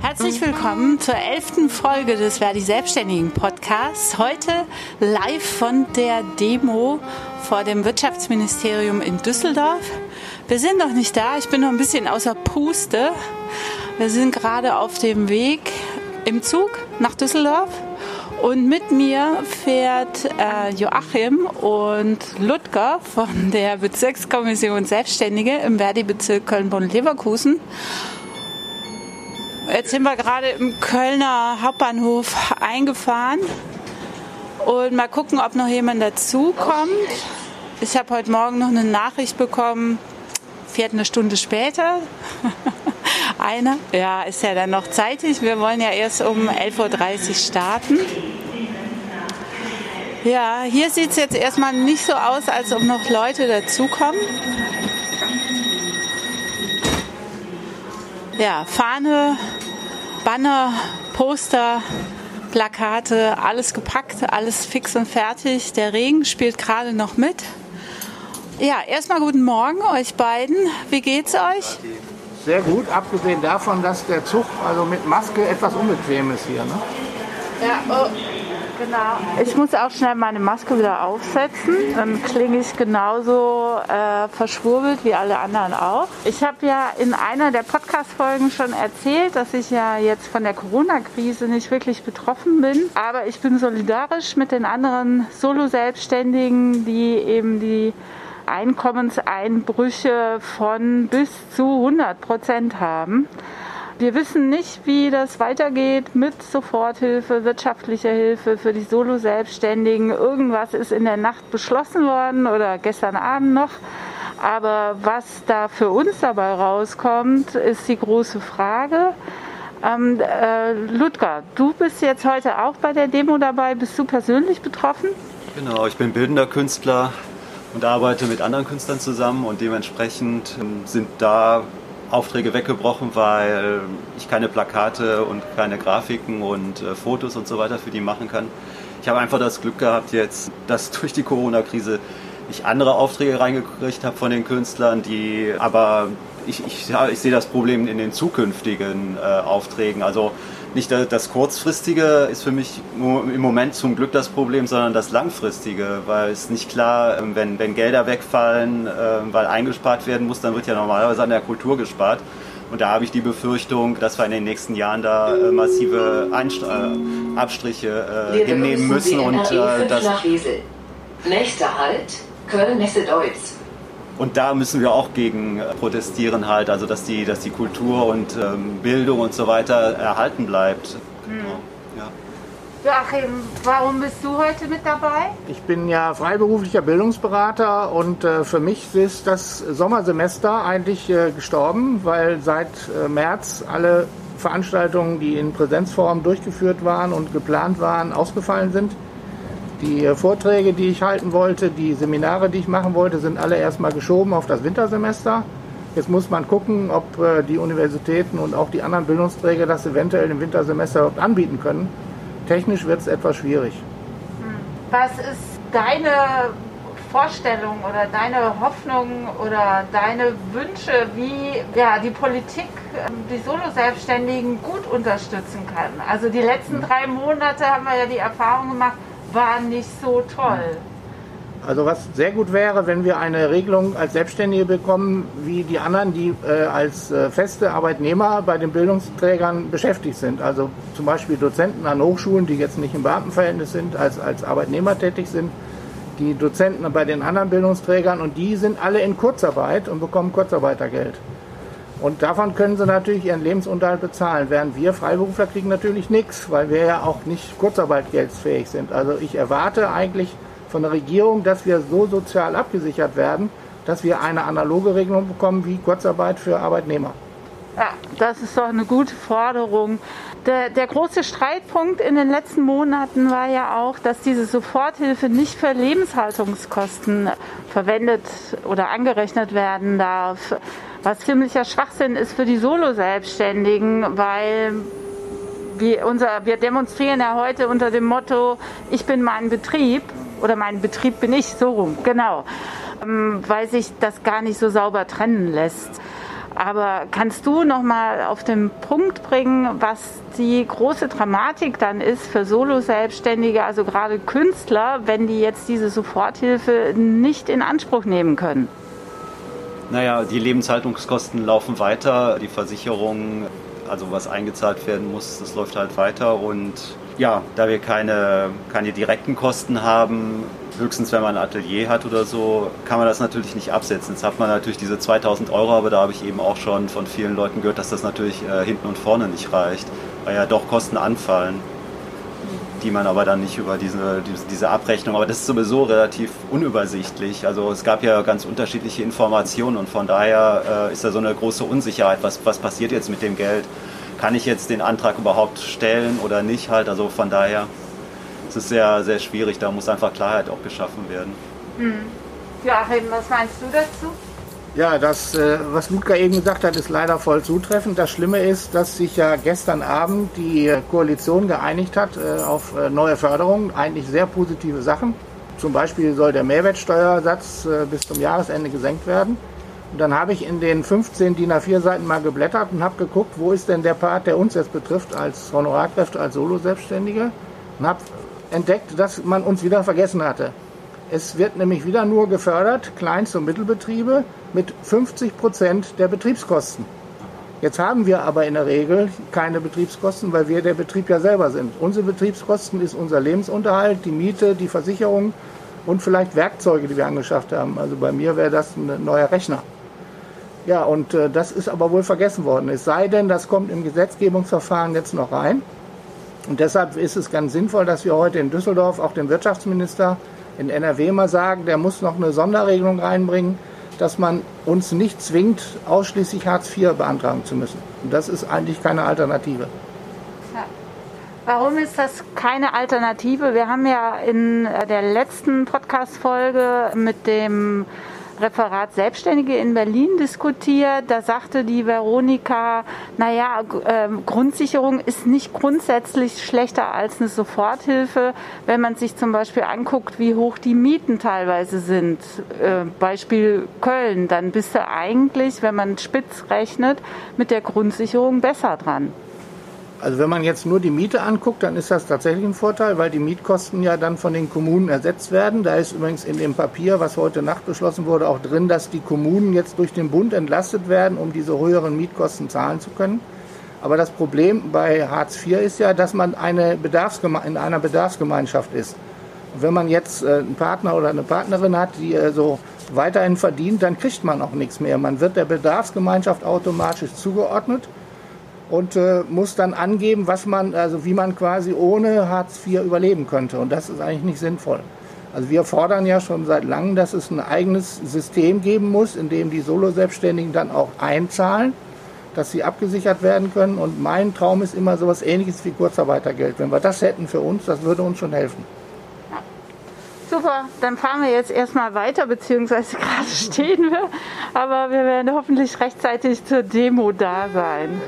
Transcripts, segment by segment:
Herzlich willkommen zur elften Folge des Verdi Selbstständigen Podcasts. Heute live von der Demo vor dem Wirtschaftsministerium in Düsseldorf. Wir sind noch nicht da, ich bin noch ein bisschen außer Puste. Wir sind gerade auf dem Weg im Zug nach Düsseldorf und mit mir fährt äh, Joachim und Ludger von der Bezirkskommission Selbstständige im Verdi-Bezirk Köln-Bonn-Leverkusen. Jetzt sind wir gerade im Kölner Hauptbahnhof eingefahren und mal gucken, ob noch jemand dazukommt. Ich habe heute Morgen noch eine Nachricht bekommen, fährt eine Stunde später. Einer. Ja, ist ja dann noch zeitig. Wir wollen ja erst um 11.30 Uhr starten. Ja, hier sieht es jetzt erstmal nicht so aus, als ob noch Leute dazukommen. Ja, Fahne, Banner, Poster, Plakate, alles gepackt, alles fix und fertig. Der Regen spielt gerade noch mit. Ja, erstmal guten Morgen euch beiden. Wie geht's euch? Sehr gut, abgesehen davon, dass der Zug also mit Maske etwas unbequem ist hier. Ne? Ja, oh, genau. Ich muss auch schnell meine Maske wieder aufsetzen. Dann klinge ich genauso äh, verschwurbelt wie alle anderen auch. Ich habe ja in einer der Podcast-Folgen schon erzählt, dass ich ja jetzt von der Corona-Krise nicht wirklich betroffen bin. Aber ich bin solidarisch mit den anderen Solo-Selbstständigen, die eben die Einkommenseinbrüche von bis zu 100 Prozent haben. Wir wissen nicht, wie das weitergeht mit Soforthilfe, wirtschaftlicher Hilfe für die Solo-Selbstständigen. Irgendwas ist in der Nacht beschlossen worden oder gestern Abend noch. Aber was da für uns dabei rauskommt, ist die große Frage. Ähm, äh, Ludger, du bist jetzt heute auch bei der Demo dabei. Bist du persönlich betroffen? Genau, ich bin bildender Künstler, und arbeite mit anderen Künstlern zusammen und dementsprechend ähm, sind da Aufträge weggebrochen, weil ich keine Plakate und keine Grafiken und äh, Fotos und so weiter für die machen kann. Ich habe einfach das Glück gehabt jetzt, dass durch die Corona-Krise ich andere Aufträge reingekriegt habe von den Künstlern, die aber ich, ich, ich sehe das Problem in den zukünftigen äh, Aufträgen. Also nicht das kurzfristige ist für mich im Moment zum Glück das Problem, sondern das langfristige, weil es nicht klar, ähm, wenn, wenn Gelder wegfallen, ähm, weil eingespart werden muss, dann wird ja normalerweise an der Kultur gespart. Und da habe ich die Befürchtung, dass wir in den nächsten Jahren da äh, massive Einstra äh, Abstriche äh, hinnehmen müssen. Und, äh, das Nächster Halt, Köln-Messe-Deutz. Und da müssen wir auch gegen äh, protestieren halt, also dass die, dass die Kultur und ähm, Bildung und so weiter erhalten bleibt. Hm. Ja. Joachim, warum bist du heute mit dabei? Ich bin ja freiberuflicher Bildungsberater und äh, für mich ist das Sommersemester eigentlich äh, gestorben, weil seit äh, März alle Veranstaltungen, die in Präsenzform durchgeführt waren und geplant waren, ausgefallen sind. Die Vorträge, die ich halten wollte, die Seminare, die ich machen wollte, sind alle erstmal geschoben auf das Wintersemester. Jetzt muss man gucken, ob äh, die Universitäten und auch die anderen Bildungsträger das eventuell im Wintersemester anbieten können. Technisch wird es etwas schwierig. Hm. Was ist deine Vorstellung oder deine Hoffnung oder deine Wünsche, wie ja, die Politik ähm, die Solo-Selbstständigen gut unterstützen kann? Also die letzten hm. drei Monate haben wir ja die Erfahrung gemacht, war nicht so toll. Also was sehr gut wäre, wenn wir eine Regelung als Selbstständige bekommen, wie die anderen, die äh, als äh, feste Arbeitnehmer bei den Bildungsträgern beschäftigt sind. Also zum Beispiel Dozenten an Hochschulen, die jetzt nicht im Beamtenverhältnis sind, als, als Arbeitnehmer tätig sind. Die Dozenten bei den anderen Bildungsträgern und die sind alle in Kurzarbeit und bekommen Kurzarbeitergeld. Und davon können sie natürlich ihren Lebensunterhalt bezahlen, während wir Freiberufler kriegen natürlich nichts, weil wir ja auch nicht kurzarbeitgeldsfähig sind. Also ich erwarte eigentlich von der Regierung, dass wir so sozial abgesichert werden, dass wir eine analoge Regelung bekommen wie Kurzarbeit für Arbeitnehmer. Ja, das ist doch eine gute Forderung. Der, der, große Streitpunkt in den letzten Monaten war ja auch, dass diese Soforthilfe nicht für Lebenshaltungskosten verwendet oder angerechnet werden darf was ziemlicher Schwachsinn ist für die Solo-Selbstständigen, weil wir, unser, wir demonstrieren ja heute unter dem Motto, ich bin mein Betrieb oder mein Betrieb bin ich, so rum, genau, ähm, weil sich das gar nicht so sauber trennen lässt. Aber kannst du noch mal auf den Punkt bringen, was die große Dramatik dann ist für Solo-Selbstständige, also gerade Künstler, wenn die jetzt diese Soforthilfe nicht in Anspruch nehmen können? Naja, die Lebenshaltungskosten laufen weiter, die Versicherung, also was eingezahlt werden muss, das läuft halt weiter und ja, da wir keine, keine direkten Kosten haben, höchstens wenn man ein Atelier hat oder so, kann man das natürlich nicht absetzen. Jetzt hat man natürlich diese 2000 Euro, aber da habe ich eben auch schon von vielen Leuten gehört, dass das natürlich äh, hinten und vorne nicht reicht, weil ja doch Kosten anfallen, die man aber dann nicht über diese, diese Abrechnung, aber das ist sowieso relativ unübersichtlich. Also es gab ja ganz unterschiedliche Informationen und von daher äh, ist da so eine große Unsicherheit, was, was passiert jetzt mit dem Geld. Kann ich jetzt den Antrag überhaupt stellen oder nicht halt? Also von daher es ist sehr, sehr schwierig. Da muss einfach Klarheit auch geschaffen werden. Hm. Joachim, was meinst du dazu? Ja, das, äh, was Ludger eben gesagt hat, ist leider voll zutreffend. Das Schlimme ist, dass sich ja gestern Abend die Koalition geeinigt hat äh, auf äh, neue Förderungen. Eigentlich sehr positive Sachen. Zum Beispiel soll der Mehrwertsteuersatz bis zum Jahresende gesenkt werden. Und dann habe ich in den 15 DIN A4 Seiten mal geblättert und habe geguckt, wo ist denn der Part, der uns jetzt betrifft als Honorarkräfte, als Solo-Selbstständige. Und habe entdeckt, dass man uns wieder vergessen hatte. Es wird nämlich wieder nur gefördert, Kleinst- und Mittelbetriebe mit 50 Prozent der Betriebskosten. Jetzt haben wir aber in der Regel keine Betriebskosten, weil wir der Betrieb ja selber sind. Unsere Betriebskosten ist unser Lebensunterhalt, die Miete, die Versicherung und vielleicht Werkzeuge, die wir angeschafft haben. Also bei mir wäre das ein neuer Rechner. Ja, und äh, das ist aber wohl vergessen worden. Es sei denn, das kommt im Gesetzgebungsverfahren jetzt noch rein. Und deshalb ist es ganz sinnvoll, dass wir heute in Düsseldorf auch dem Wirtschaftsminister in NRW mal sagen, der muss noch eine Sonderregelung reinbringen, dass man uns nicht zwingt, ausschließlich Hartz IV beantragen zu müssen. Und das ist eigentlich keine Alternative. Warum ist das keine Alternative? Wir haben ja in der letzten Podcast-Folge mit dem Referat Selbstständige in Berlin diskutiert. Da sagte die Veronika, naja, äh, Grundsicherung ist nicht grundsätzlich schlechter als eine Soforthilfe, wenn man sich zum Beispiel anguckt, wie hoch die Mieten teilweise sind. Äh, Beispiel Köln, dann bist du eigentlich, wenn man spitz rechnet, mit der Grundsicherung besser dran. Also wenn man jetzt nur die Miete anguckt, dann ist das tatsächlich ein Vorteil, weil die Mietkosten ja dann von den Kommunen ersetzt werden. Da ist übrigens in dem Papier, was heute Nacht beschlossen wurde, auch drin, dass die Kommunen jetzt durch den Bund entlastet werden, um diese höheren Mietkosten zahlen zu können. Aber das Problem bei Hartz IV ist ja, dass man eine Bedarfsgeme in einer Bedarfsgemeinschaft ist. Und wenn man jetzt äh, einen Partner oder eine Partnerin hat, die äh, so weiterhin verdient, dann kriegt man auch nichts mehr. Man wird der Bedarfsgemeinschaft automatisch zugeordnet und äh, muss dann angeben, was man, also wie man quasi ohne Hartz IV überleben könnte. Und das ist eigentlich nicht sinnvoll. Also wir fordern ja schon seit langem, dass es ein eigenes System geben muss, in dem die Solo-Selbstständigen dann auch einzahlen, dass sie abgesichert werden können. Und mein Traum ist immer sowas ähnliches wie Kurzarbeitergeld. Wenn wir das hätten für uns, das würde uns schon helfen. Super, dann fahren wir jetzt erstmal weiter, beziehungsweise gerade stehen wir, aber wir werden hoffentlich rechtzeitig zur Demo da sein.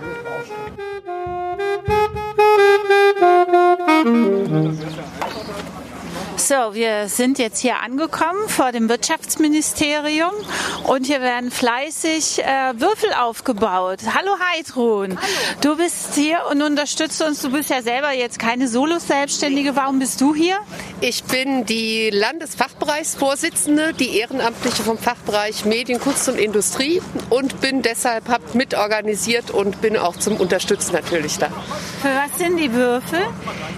So, wir sind jetzt hier angekommen vor dem Wirtschaftsministerium und hier werden fleißig äh, Würfel aufgebaut. Hallo Heidrun, du bist hier und unterstützt uns. Du bist ja selber jetzt keine Solo-Selbstständige. Warum bist du hier? Ich bin die Landesfachbereichsvorsitzende, die Ehrenamtliche vom Fachbereich Medien, Kunst und Industrie und bin deshalb hab mitorganisiert und bin auch zum Unterstützen natürlich da. Für was sind die Würfel?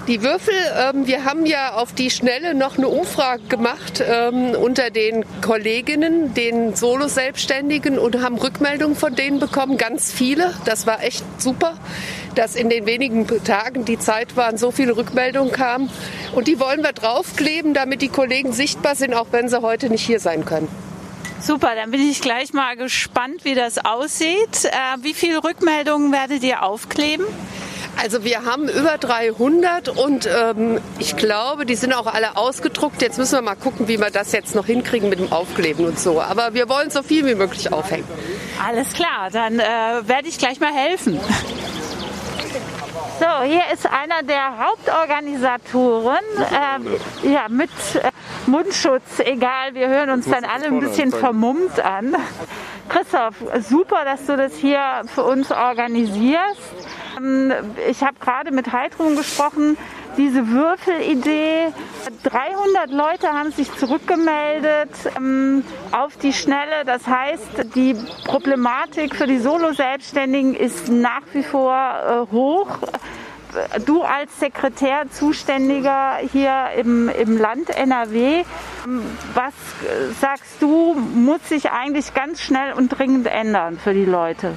Die Würfel, ähm, wir haben ja auf die Schnelle noch eine Umfrage gemacht ähm, unter den Kolleginnen, den Solo-Selbstständigen und haben Rückmeldungen von denen bekommen, ganz viele. Das war echt super, dass in den wenigen Tagen, die Zeit waren, so viele Rückmeldungen kamen. Und die wollen wir draufkleben, damit die Kollegen sichtbar sind, auch wenn sie heute nicht hier sein können. Super, dann bin ich gleich mal gespannt, wie das aussieht. Äh, wie viele Rückmeldungen werdet ihr aufkleben? Also wir haben über 300 und ähm, ich glaube, die sind auch alle ausgedruckt. Jetzt müssen wir mal gucken, wie wir das jetzt noch hinkriegen mit dem Aufkleben und so. Aber wir wollen so viel wie möglich aufhängen. Alles klar, dann äh, werde ich gleich mal helfen. So, hier ist einer der Hauptorganisatoren. Äh, ja, mit äh, Mundschutz, egal, wir hören uns dann alle ein bisschen vermummt an. Christoph Christoph, super, dass du das hier für uns organisierst. Ähm, ich habe gerade mit Heidrun gesprochen, diese Würfelidee. 300 Leute haben sich zurückgemeldet ähm, auf die Schnelle. Das heißt, die Problematik für die Solo-Selbstständigen ist nach wie vor äh, hoch. Du als Sekretär Zuständiger hier im, im Land NRW, was sagst du, muss sich eigentlich ganz schnell und dringend ändern für die Leute?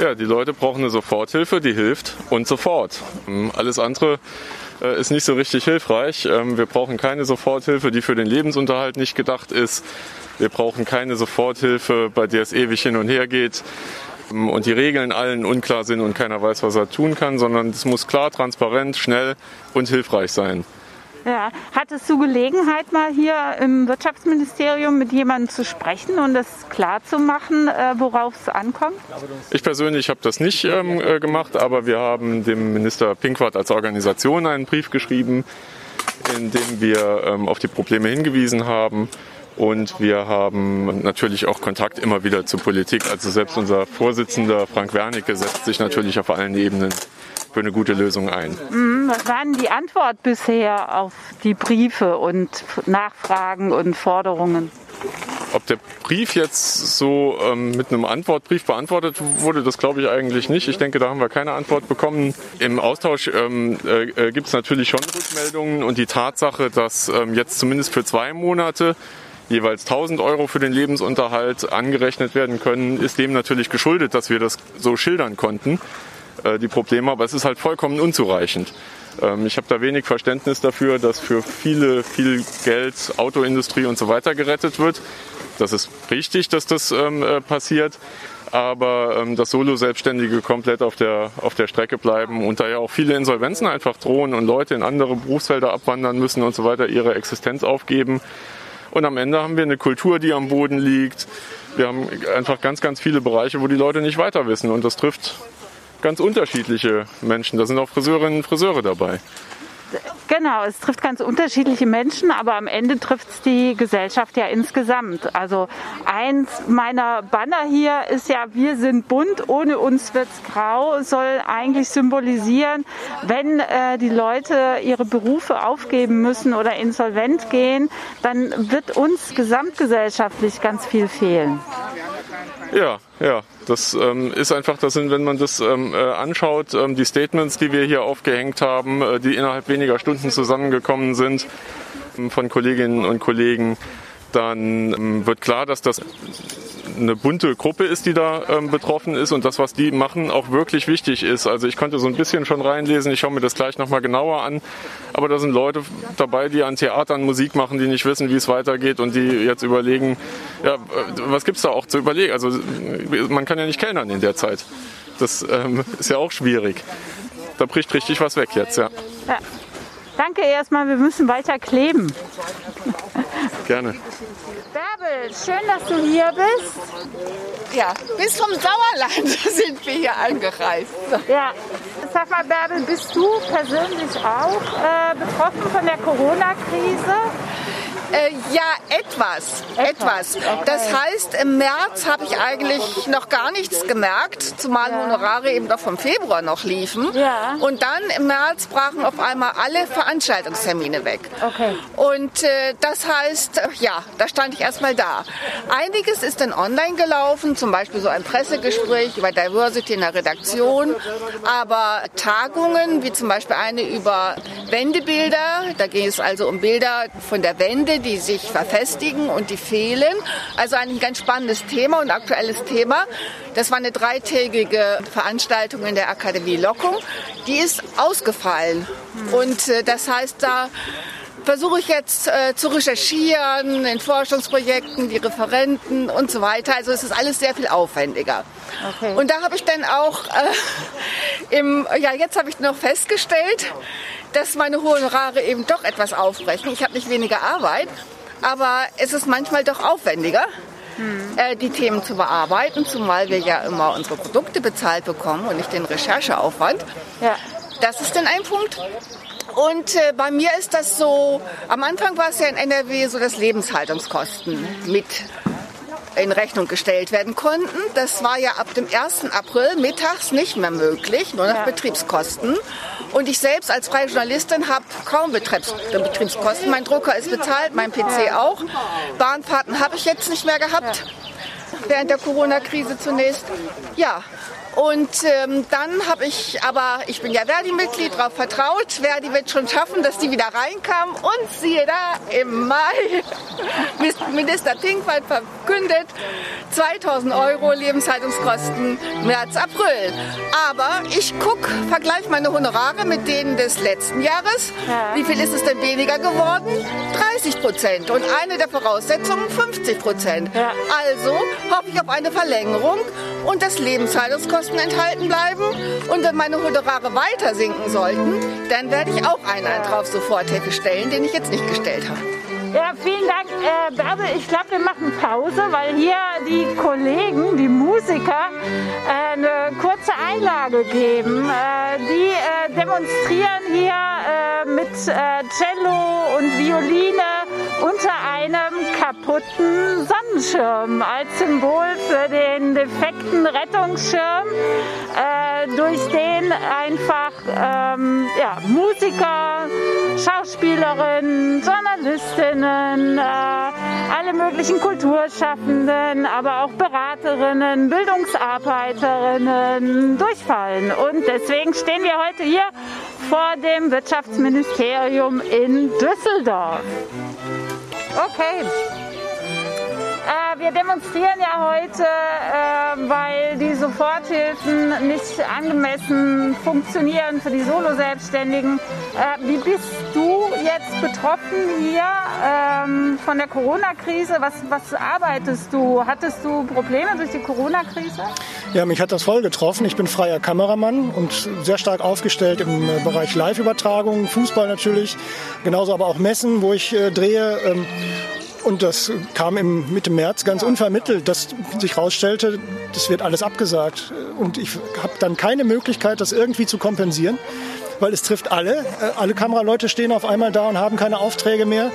Ja, die Leute brauchen eine Soforthilfe, die hilft und sofort. Alles andere äh, ist nicht so richtig hilfreich. Ähm, wir brauchen keine Soforthilfe, die für den Lebensunterhalt nicht gedacht ist. Wir brauchen keine Soforthilfe, bei der es ewig hin und her geht ähm, und die Regeln allen unklar sind und keiner weiß, was er tun kann, sondern es muss klar, transparent, schnell und hilfreich sein. Ja. Hattest du Gelegenheit, mal hier im Wirtschaftsministerium mit jemandem zu sprechen und das klar zu machen, äh, worauf es ankommt? Ich persönlich habe das nicht ähm, äh, gemacht, aber wir haben dem Minister Pinkwart als Organisation einen Brief geschrieben, in dem wir ähm, auf die Probleme hingewiesen haben. Und wir haben natürlich auch Kontakt immer wieder zur Politik. Also selbst unser Vorsitzender Frank Wernicke setzt sich natürlich auf allen Ebenen für eine gute Lösung ein. Mhm, was war denn die Antwort bisher auf die Briefe und Nachfragen und Forderungen? Ob der Brief jetzt so ähm, mit einem Antwortbrief beantwortet wurde, das glaube ich eigentlich nicht. Ich denke, da haben wir keine Antwort bekommen. Im Austausch ähm, äh, äh gibt es natürlich schon Rückmeldungen und die Tatsache, dass ähm, jetzt zumindest für zwei Monate jeweils 1000 Euro für den Lebensunterhalt angerechnet werden können, ist dem natürlich geschuldet, dass wir das so schildern konnten. Äh, die Probleme, aber es ist halt vollkommen unzureichend. Ähm, ich habe da wenig Verständnis dafür, dass für viele viel Geld Autoindustrie und so weiter gerettet wird. Das ist richtig, dass das ähm, äh, passiert, aber ähm, dass Solo-Selbstständige komplett auf der, auf der Strecke bleiben und da ja auch viele Insolvenzen einfach drohen und Leute in andere Berufsfelder abwandern müssen und so weiter, ihre Existenz aufgeben. Und am Ende haben wir eine Kultur, die am Boden liegt. Wir haben einfach ganz, ganz viele Bereiche, wo die Leute nicht weiter wissen. Und das trifft ganz unterschiedliche Menschen. Da sind auch Friseurinnen und Friseure dabei. Genau, es trifft ganz unterschiedliche Menschen, aber am Ende trifft es die Gesellschaft ja insgesamt. Also eins meiner Banner hier ist ja, wir sind bunt, ohne uns wird's grau, soll eigentlich symbolisieren, wenn äh, die Leute ihre Berufe aufgeben müssen oder insolvent gehen, dann wird uns gesamtgesellschaftlich ganz viel fehlen. Ja, ja, das ähm, ist einfach, das wenn man das ähm, äh, anschaut, ähm, die Statements, die wir hier aufgehängt haben, äh, die innerhalb weniger Stunden zusammengekommen sind ähm, von Kolleginnen und Kollegen, dann ähm, wird klar, dass das eine bunte Gruppe ist, die da ähm, betroffen ist und das, was die machen, auch wirklich wichtig ist. Also ich konnte so ein bisschen schon reinlesen, ich schaue mir das gleich nochmal genauer an, aber da sind Leute dabei, die an Theatern Musik machen, die nicht wissen, wie es weitergeht und die jetzt überlegen, ja, was gibt's da auch zu überlegen? Also man kann ja nicht kellnern in der Zeit. Das ähm, ist ja auch schwierig. Da bricht richtig was weg jetzt, ja. ja. Danke erstmal, wir müssen weiter kleben. Gerne. Bärbel, schön, dass du hier bist. Ja, bis vom Sauerland sind wir hier angereist. Ja, sag mal, Bärbel, bist du persönlich auch äh, betroffen von der Corona-Krise? Äh, ja, etwas. Etwas. Okay. Das heißt, im März habe ich eigentlich noch gar nichts gemerkt, zumal ja. Honorare eben doch vom Februar noch liefen. Ja. Und dann im März brachen auf einmal alle Veranstaltungstermine weg. Okay. Und äh, das heißt, äh, ja, da stand ich erstmal da. Einiges ist dann online gelaufen, zum Beispiel so ein Pressegespräch über Diversity in der Redaktion. Aber Tagungen, wie zum Beispiel eine über Wendebilder, da ging es also um Bilder von der Wende, die sich verfestigen und die fehlen. Also ein ganz spannendes Thema und aktuelles Thema. Das war eine dreitägige Veranstaltung in der Akademie Lockung. Die ist ausgefallen. Und äh, das heißt, da versuche ich jetzt äh, zu recherchieren in Forschungsprojekten, die Referenten und so weiter. Also es ist alles sehr viel aufwendiger. Okay. Und da habe ich dann auch äh, im, ja jetzt habe ich noch festgestellt, dass meine Honorare eben doch etwas aufbrechen. Ich habe nicht weniger Arbeit, aber es ist manchmal doch aufwendiger. Hm. Äh, die Themen zu bearbeiten, zumal wir ja immer unsere Produkte bezahlt bekommen und nicht den Rechercheaufwand. Ja. Das ist dann ein Punkt. Und äh, bei mir ist das so, am Anfang war es ja in NRW so, dass Lebenshaltungskosten mit in Rechnung gestellt werden konnten. Das war ja ab dem 1. April mittags nicht mehr möglich, nur noch ja. Betriebskosten. Und ich selbst als freie Journalistin habe kaum Betriebs Betriebskosten. Mein Drucker ist bezahlt, mein PC auch. Bahnfahrten habe ich jetzt nicht mehr gehabt. Während der Corona-Krise zunächst. Ja, und ähm, dann habe ich, aber ich bin ja Verdi-Mitglied, darauf vertraut, Verdi wird schon schaffen, dass die wieder reinkamen. Und siehe da, im Mai, Minister Tinkwald verkündet, 2000 Euro Lebenshaltungskosten März, April. Aber ich gucke, vergleiche meine Honorare mit denen des letzten Jahres. Ja. Wie viel ist es denn weniger geworden? 30 Prozent. Und eine der Voraussetzungen 50 Prozent. Also hoffe ich auf eine Verlängerung und das Lebenshaltungskosten enthalten bleiben. Und wenn meine Honorare weiter sinken sollten, dann werde ich auch einen Antrag Soforthilfe stellen, den ich jetzt nicht gestellt habe. Ja, vielen Dank, äh, Bärbel. Ich glaube, wir machen Pause, weil hier die Kollegen, die Musiker, äh, eine kurze Einlage geben. Äh, die äh, demonstrieren hier äh, mit äh, Cello und Violine unter einem kaputten Sonnenschirm als Symbol für den defekten Rettungsschirm, äh, durch den einfach ähm, ja, Musiker, Schauspielerinnen, Journalistinnen, äh, alle möglichen Kulturschaffenden, aber auch Beraterinnen, Bildungsarbeiterinnen durchfallen. Und deswegen stehen wir heute hier vor dem Wirtschaftsministerium in Düsseldorf. Okay. Äh, wir demonstrieren ja heute, äh, weil die Soforthilfen nicht angemessen funktionieren für die Solo-Selbstständigen. Äh, wie bist du jetzt betroffen hier ähm, von der Corona-Krise? Was, was arbeitest du? Hattest du Probleme durch die Corona-Krise? Ja, mich hat das voll getroffen. Ich bin freier Kameramann und sehr stark aufgestellt im Bereich Live-Übertragung, Fußball natürlich, genauso aber auch Messen, wo ich drehe. Und das kam im Mitte März ganz unvermittelt, dass sich herausstellte, das wird alles abgesagt. Und ich habe dann keine Möglichkeit, das irgendwie zu kompensieren, weil es trifft alle. Äh, alle Kameraleute stehen auf einmal da und haben keine Aufträge mehr.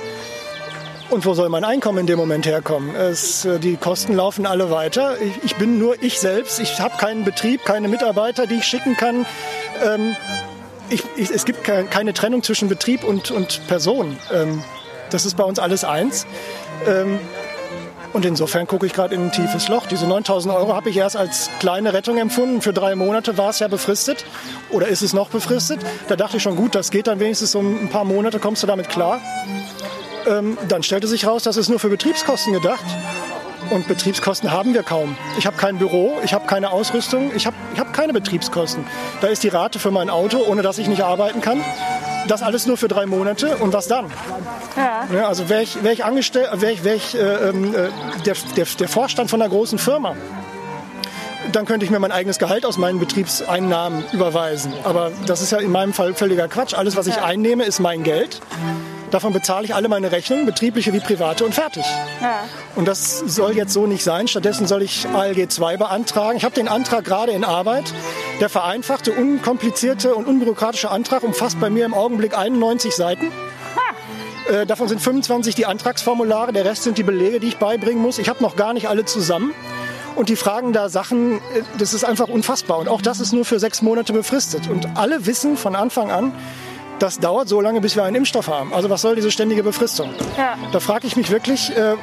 Und wo soll mein Einkommen in dem Moment herkommen? Es, äh, die Kosten laufen alle weiter. Ich, ich bin nur ich selbst. Ich habe keinen Betrieb, keine Mitarbeiter, die ich schicken kann. Ähm, ich, ich, es gibt keine Trennung zwischen Betrieb und, und Person. Ähm, das ist bei uns alles eins. Ähm, und insofern gucke ich gerade in ein tiefes Loch. Diese 9000 Euro habe ich erst als kleine Rettung empfunden. Für drei Monate war es ja befristet. Oder ist es noch befristet? Da dachte ich schon, gut, das geht dann wenigstens um ein paar Monate, kommst du damit klar. Ähm, dann stellte sich raus, das ist nur für Betriebskosten gedacht. Und Betriebskosten haben wir kaum. Ich habe kein Büro, ich habe keine Ausrüstung, ich habe ich hab keine Betriebskosten. Da ist die Rate für mein Auto, ohne dass ich nicht arbeiten kann. Das alles nur für drei Monate und was dann? Ja. ja also wäre ich, wär ich angestellt, wäre ich, wär ich äh, ähm, äh, der, der, der Vorstand von einer großen Firma, dann könnte ich mir mein eigenes Gehalt aus meinen Betriebseinnahmen überweisen. Aber das ist ja in meinem Fall völliger Quatsch. Alles, was ich einnehme, ist mein Geld. Davon bezahle ich alle meine Rechnungen, betriebliche wie private, und fertig. Ja. Und das soll jetzt so nicht sein. Stattdessen soll ich ALG 2 beantragen. Ich habe den Antrag gerade in Arbeit. Der vereinfachte, unkomplizierte und unbürokratische Antrag umfasst bei mir im Augenblick 91 Seiten. Äh, davon sind 25 die Antragsformulare, der Rest sind die Belege, die ich beibringen muss. Ich habe noch gar nicht alle zusammen. Und die fragen da Sachen, äh, das ist einfach unfassbar. Und auch das ist nur für sechs Monate befristet. Und alle wissen von Anfang an, das dauert so lange, bis wir einen Impfstoff haben. Also was soll diese ständige Befristung? Ja. Da frage ich mich wirklich, äh,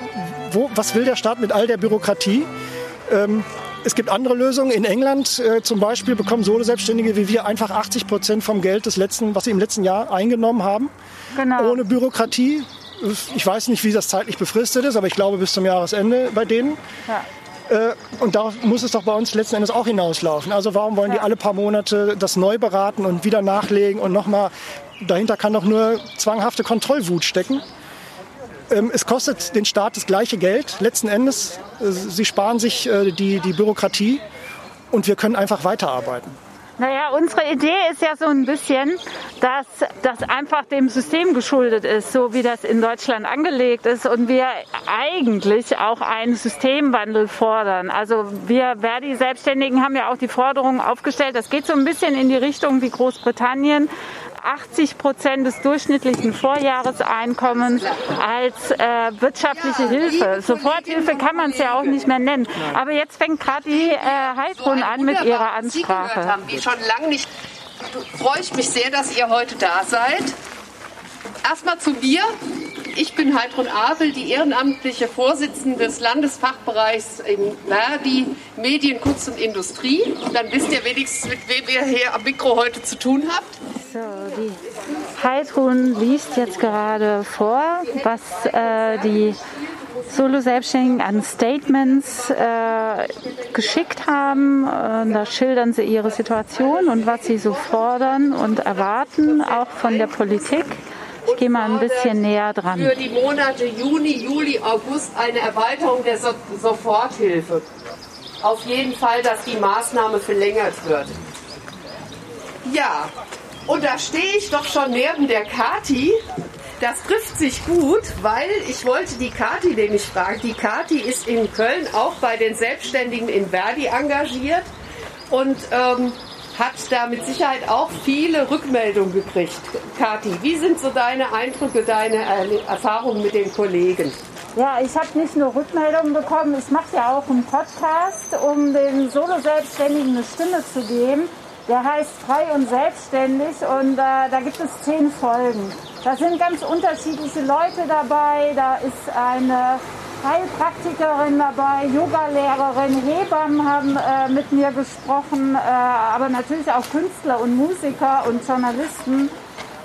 wo, was will der Staat mit all der Bürokratie? Ähm, es gibt andere Lösungen. In England äh, zum Beispiel bekommen Solo-Selbstständige wie wir einfach 80 Prozent vom Geld des letzten, was sie im letzten Jahr eingenommen haben. Genau. Ohne Bürokratie. Ich weiß nicht, wie das zeitlich befristet ist, aber ich glaube bis zum Jahresende bei denen. Ja. Äh, und darauf muss es doch bei uns letzten Endes auch hinauslaufen. Also warum wollen die alle paar Monate das neu beraten und wieder nachlegen und nochmal, dahinter kann doch nur zwanghafte Kontrollwut stecken. Ähm, es kostet den Staat das gleiche Geld letzten Endes. Äh, sie sparen sich äh, die, die Bürokratie und wir können einfach weiterarbeiten. Naja, unsere Idee ist ja so ein bisschen, dass das einfach dem System geschuldet ist, so wie das in Deutschland angelegt ist und wir eigentlich auch einen Systemwandel fordern. Also wir Verdi-Selbstständigen haben ja auch die Forderung aufgestellt, das geht so ein bisschen in die Richtung wie Großbritannien, 80 Prozent des durchschnittlichen Vorjahreseinkommens als äh, wirtschaftliche Hilfe. Soforthilfe kann man es ja auch nicht mehr nennen. Aber jetzt fängt gerade die äh, Heidrun an mit ihrer Ansprache. Haben, die schon lange nicht. Freue ich mich sehr, dass ihr heute da seid. Erstmal zu mir. Ich bin Heidrun Abel, die ehrenamtliche Vorsitzende des Landesfachbereichs in Verdi Medien, Kunst und Industrie. Dann wisst ihr wenigstens, mit wem ihr hier am Mikro heute zu tun habt. Die Heidrun liest jetzt gerade vor, was äh, die Solo-Selbstständigen an Statements äh, geschickt haben. Äh, da schildern sie ihre Situation und was sie so fordern und erwarten, auch von der Politik. Ich gehe mal ein bisschen näher dran. Für die Monate Juni, Juli, August eine Erweiterung der so Soforthilfe. Auf jeden Fall, dass die Maßnahme verlängert wird. Ja, und da stehe ich doch schon neben der Kati. Das trifft sich gut, weil ich wollte die Kati nämlich fragen. Die Kati ist in Köln auch bei den Selbstständigen in Verdi engagiert und ähm, hat da mit Sicherheit auch viele Rückmeldungen gekriegt. Kathi, wie sind so deine Eindrücke, deine Erfahrungen mit den Kollegen? Ja, ich habe nicht nur Rückmeldungen bekommen, ich mache ja auch einen Podcast, um den Solo-Selbstständigen eine Stimme zu geben. Der heißt Frei und Selbstständig und äh, da gibt es zehn Folgen. Da sind ganz unterschiedliche Leute dabei. Da ist eine Heilpraktikerin dabei, Yogalehrerin, Hebammen haben äh, mit mir gesprochen, äh, aber natürlich auch Künstler und Musiker und Journalisten.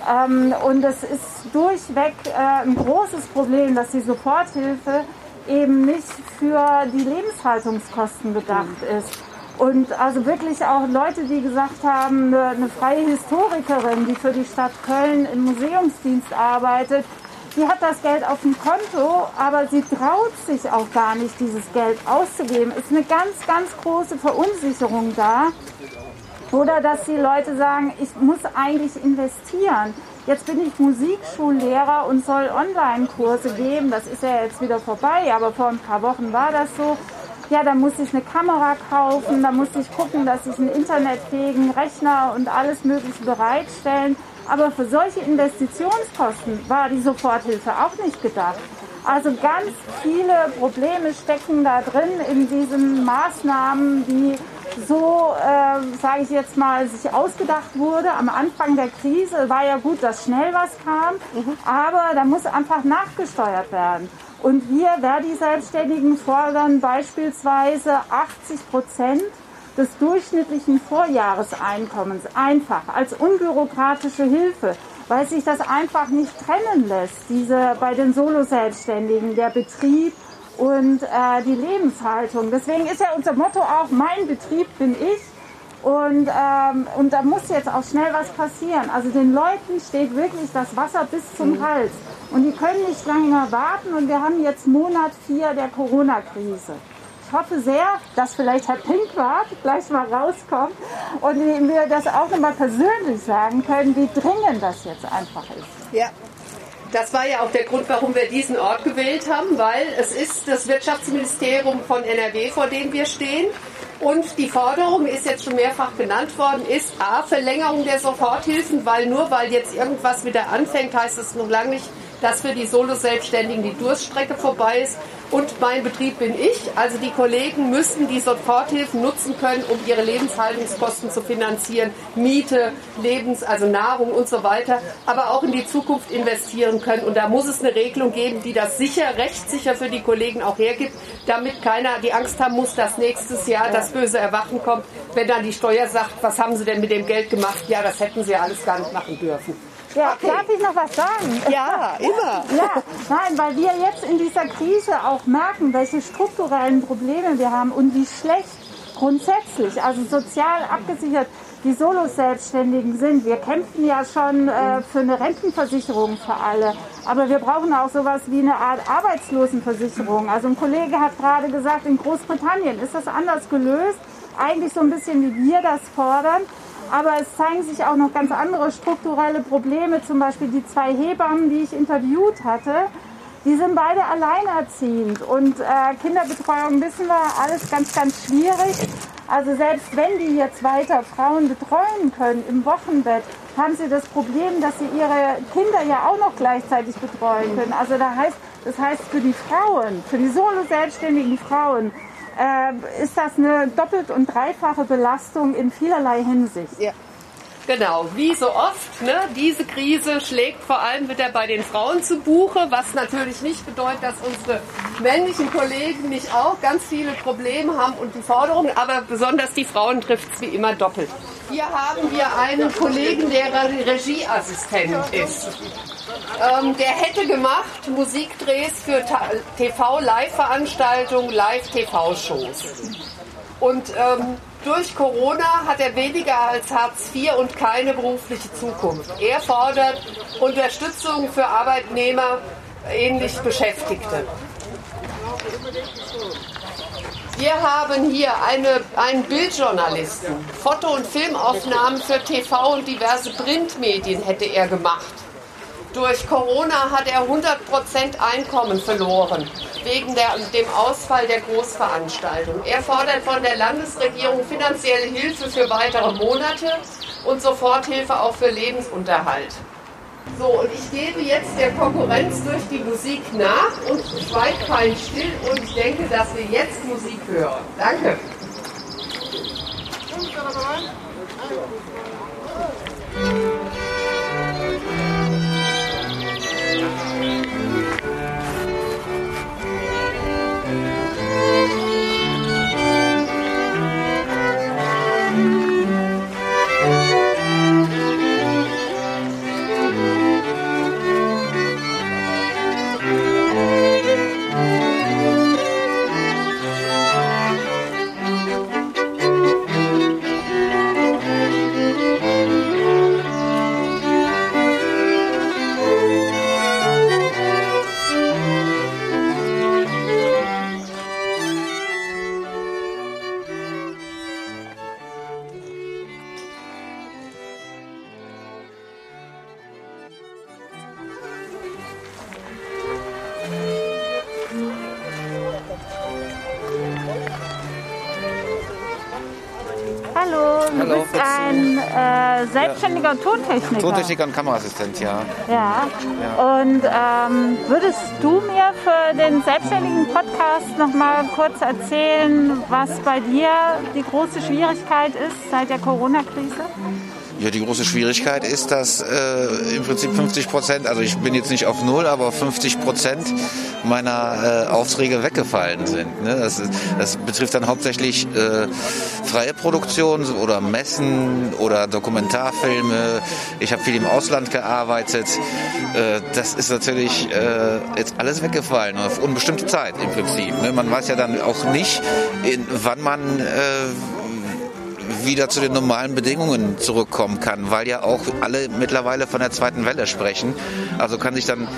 Ähm, und es ist durchweg äh, ein großes Problem, dass die Soforthilfe eben nicht für die Lebenshaltungskosten gedacht ist. Und also wirklich auch Leute, die gesagt haben, eine, freie Historikerin, die für die Stadt Köln im Museumsdienst arbeitet, die hat das Geld auf dem Konto, aber sie traut sich auch gar nicht, dieses Geld auszugeben. Ist eine ganz, ganz große Verunsicherung da. Oder dass die Leute sagen, ich muss eigentlich investieren. Jetzt bin ich Musikschullehrer und soll Online-Kurse geben. Das ist ja jetzt wieder vorbei, aber vor ein paar Wochen war das so. Ja, da muss ich eine Kamera kaufen, da muss ich gucken, dass ich einen internetfähigen Rechner und alles Mögliche bereitstellen. Aber für solche Investitionskosten war die Soforthilfe auch nicht gedacht. Also ganz viele Probleme stecken da drin in diesen Maßnahmen, die so, äh, sage ich jetzt mal, sich ausgedacht wurde. Am Anfang der Krise war ja gut, dass schnell was kam, mhm. aber da muss einfach nachgesteuert werden. Und wir Verdi-Selbstständigen fordern beispielsweise 80 Prozent des durchschnittlichen Vorjahreseinkommens einfach als unbürokratische Hilfe, weil sich das einfach nicht trennen lässt, diese bei den Solo-Selbstständigen, der Betrieb und äh, die Lebenshaltung. Deswegen ist ja unser Motto auch, mein Betrieb bin ich. Und, ähm, und da muss jetzt auch schnell was passieren. Also den Leuten steht wirklich das Wasser bis zum mhm. Hals. Und die können nicht lange mehr warten. Und wir haben jetzt Monat vier der Corona-Krise. Ich hoffe sehr, dass vielleicht Herr Pinkwart gleich mal rauskommt und wir das auch nochmal persönlich sagen können, wie dringend das jetzt einfach ist. Ja, das war ja auch der Grund, warum wir diesen Ort gewählt haben, weil es ist das Wirtschaftsministerium von NRW, vor dem wir stehen. Und die Forderung ist jetzt schon mehrfach genannt worden, ist A, Verlängerung der Soforthilfen, weil nur weil jetzt irgendwas wieder anfängt, heißt es noch lange nicht, dass für die Solo-Selbstständigen die Durststrecke vorbei ist. Und mein Betrieb bin ich. Also die Kollegen müssen die Soforthilfen nutzen können, um ihre Lebenshaltungskosten zu finanzieren, Miete, Lebens, also Nahrung und so weiter, aber auch in die Zukunft investieren können. Und da muss es eine Regelung geben, die das sicher, rechtssicher für die Kollegen auch hergibt, damit keiner die Angst haben muss, dass nächstes Jahr das böse Erwachen kommt, wenn dann die Steuer sagt, was haben sie denn mit dem Geld gemacht? Ja, das hätten sie alles gar nicht machen dürfen. Ja, darf ich noch was sagen? Ja, immer. Ja, nein, weil wir jetzt in dieser Krise auch merken, welche strukturellen Probleme wir haben und wie schlecht grundsätzlich, also sozial abgesichert, die Solo-Selbstständigen sind. Wir kämpfen ja schon äh, für eine Rentenversicherung für alle, aber wir brauchen auch sowas wie eine Art Arbeitslosenversicherung. Also ein Kollege hat gerade gesagt, in Großbritannien ist das anders gelöst, eigentlich so ein bisschen wie wir das fordern. Aber es zeigen sich auch noch ganz andere strukturelle Probleme. Zum Beispiel die zwei Hebammen, die ich interviewt hatte, die sind beide alleinerziehend. Und äh, Kinderbetreuung wissen wir, alles ganz, ganz schwierig. Also selbst wenn die jetzt weiter Frauen betreuen können im Wochenbett, haben sie das Problem, dass sie ihre Kinder ja auch noch gleichzeitig betreuen können. Also da heißt, das heißt für die Frauen, für die solo selbstständigen Frauen, äh, ist das eine doppelt und dreifache Belastung in vielerlei Hinsicht. Ja. Genau, wie so oft, ne, diese Krise schlägt vor allem wieder bei den Frauen zu Buche, was natürlich nicht bedeutet, dass unsere männlichen Kollegen nicht auch ganz viele Probleme haben und die Forderungen, aber besonders die Frauen trifft es wie immer doppelt. Hier haben wir einen Kollegen, der Regieassistent ist. Ähm, der hätte gemacht Musikdrehs für TV-Live-Veranstaltungen, Live-TV-Shows. Und ähm, durch Corona hat er weniger als Hartz IV und keine berufliche Zukunft. Er fordert Unterstützung für Arbeitnehmer, ähnlich Beschäftigte. Wir haben hier eine, einen Bildjournalisten. Foto- und Filmaufnahmen für TV und diverse Printmedien hätte er gemacht. Durch Corona hat er 100% Einkommen verloren, wegen der, dem Ausfall der Großveranstaltung. Er fordert von der Landesregierung finanzielle Hilfe für weitere Monate und Soforthilfe auch für Lebensunterhalt. So, und ich gebe jetzt der Konkurrenz durch die Musik nach und schweige fein still und ich denke, dass wir jetzt Musik hören. Danke. Du bist ein äh, selbstständiger Tontechniker. Tontechniker und Kameraassistent, ja. Ja. Und ähm, würdest du mir für den selbstständigen Podcast noch mal kurz erzählen, was bei dir die große Schwierigkeit ist seit der Corona-Krise? Ja, die große Schwierigkeit ist, dass äh, im Prinzip 50 Prozent, also ich bin jetzt nicht auf Null, aber 50 Prozent meiner äh, Aufträge weggefallen sind. Ne? Das, das betrifft dann hauptsächlich äh, freie Produktionen oder Messen oder Dokumentarfilme. Ich habe viel im Ausland gearbeitet. Äh, das ist natürlich äh, jetzt alles weggefallen auf unbestimmte Zeit im Prinzip. Ne? Man weiß ja dann auch nicht, in, wann man äh, wieder zu den normalen Bedingungen zurückkommen kann, weil ja auch alle mittlerweile von der zweiten Welle sprechen. Also kann sich dann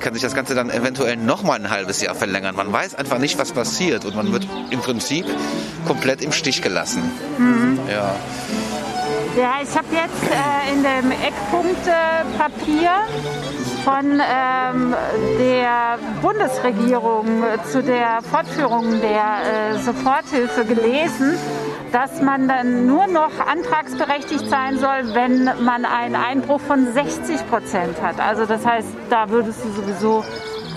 kann sich das Ganze dann eventuell noch mal ein halbes Jahr verlängern. Man weiß einfach nicht, was passiert und man wird im Prinzip komplett im Stich gelassen. Ja. Ja, ich habe jetzt äh, in dem Eckpunktepapier von ähm, der Bundesregierung zu der Fortführung der äh, Soforthilfe gelesen, dass man dann nur noch antragsberechtigt sein soll, wenn man einen Einbruch von 60 Prozent hat. Also das heißt, da würdest du sowieso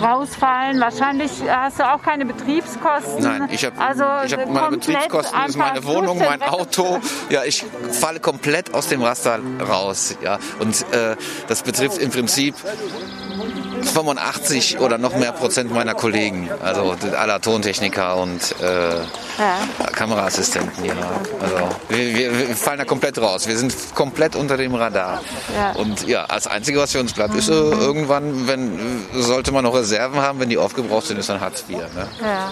rausfallen. Wahrscheinlich hast du auch keine Betriebskosten. Nein, ich habe also ich hab meine Betriebskosten, ist meine Wohnung, mein Auto. Ja, ich falle komplett aus dem Raster raus. Ja, und äh, das betrifft im Prinzip 85 oder noch mehr Prozent meiner Kollegen, also aller Tontechniker und äh, Kameraassistenten. Ja. Also wir, wir, wir fallen da komplett raus. Wir sind komplett unter dem Radar. Ja. Und ja, als Einzige, was für uns bleibt, ist äh, irgendwann, wenn sollte man noch Reserven haben, wenn die aufgebraucht sind, ist dann Hartz IV. Ne? Ja.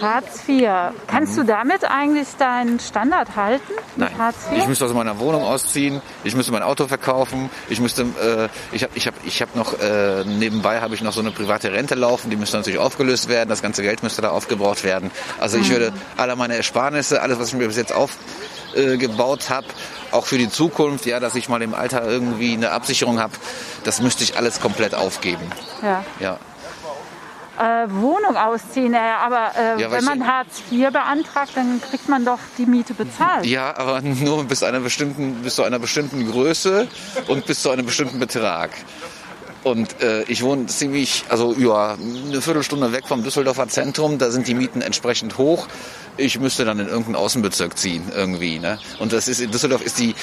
Hartz IV. Kannst du damit eigentlich deinen Standard halten? Nein, Hartz IV? ich müsste aus meiner Wohnung ausziehen, ich müsste mein Auto verkaufen, ich müsste, äh, ich habe ich hab, ich hab noch, äh, nebenbei habe ich noch so eine private Rente laufen, die müsste natürlich aufgelöst werden, das ganze Geld müsste da aufgebraucht werden. Also ich würde alle meine Ersparnisse, alles, was ich mir bis jetzt aufgebaut äh, habe, auch für die Zukunft, ja, dass ich mal im Alter irgendwie eine Absicherung habe, das müsste ich alles komplett aufgeben. ja. Ja. Äh, Wohnung ausziehen. Äh, aber äh, Ja, wenn man Hartz IV beantragt, dann kriegt man doch die Miete bezahlt. Ja, aber nur bis einer bestimmten, bis zu einer bestimmten Größe und bis zu einem bestimmten Betrag. Und äh, ich wohne ziemlich, also ja, eine Viertelstunde weg vom Düsseldorfer Zentrum. Da sind die Mieten entsprechend hoch. Ich müsste dann in irgendeinen Außenbezirk ziehen irgendwie. Ne? Und das ist in Düsseldorf ist die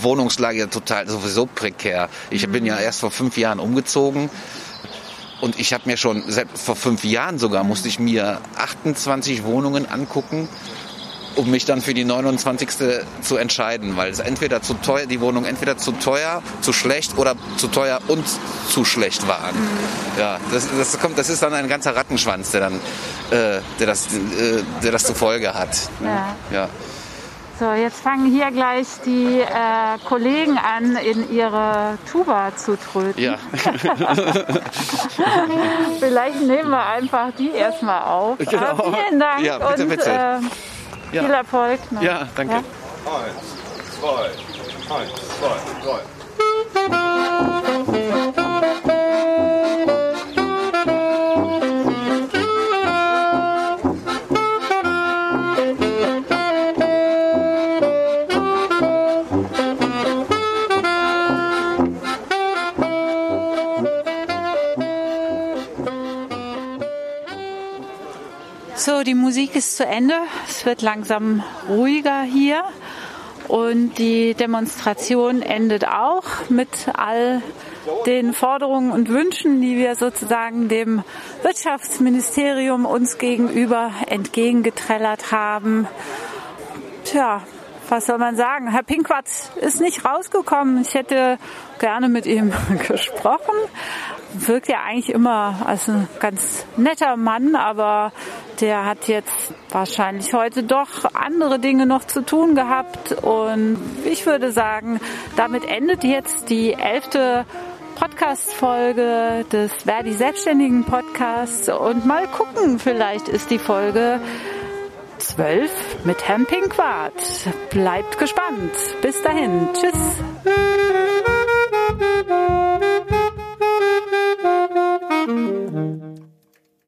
Wohnungslage ja total sowieso prekär. Ich bin ja erst vor fünf Jahren umgezogen. Und ich habe mir schon, seit vor fünf Jahren sogar, musste ich mir 28 Wohnungen angucken, um mich dann für die 29. zu entscheiden, weil es entweder zu teuer, die Wohnung entweder zu teuer, zu schlecht oder zu teuer und zu schlecht waren. Ja, das, das kommt, das ist dann ein ganzer Rattenschwanz, der dann, äh, der das, äh, der das zur Folge hat. Ja. Ja. So, jetzt fangen hier gleich die äh, Kollegen an, in ihre Tuba zu tröten. Ja. Vielleicht nehmen wir einfach die erstmal auf. Genau. Aber vielen Dank Ja, bitte, und bitte. Äh, Ja. viel Erfolg. Noch. Ja, danke. Eins, zwei, eins, zwei, drei. So, die Musik ist zu Ende. Es wird langsam ruhiger hier. Und die Demonstration endet auch mit all den Forderungen und Wünschen, die wir sozusagen dem Wirtschaftsministerium uns gegenüber entgegengetrellert haben. Tja, was soll man sagen? Herr Pinkwart ist nicht rausgekommen. Ich hätte gerne mit ihm gesprochen. Wirkt ja eigentlich immer als ein ganz netter Mann, aber der hat jetzt wahrscheinlich heute doch andere Dinge noch zu tun gehabt. Und ich würde sagen, damit endet jetzt die elfte Podcast-Folge des Verdi Selbstständigen Podcasts. Und mal gucken, vielleicht ist die Folge 12 mit Herrn Pinkwart. Bleibt gespannt. Bis dahin. Tschüss. Mm-hmm.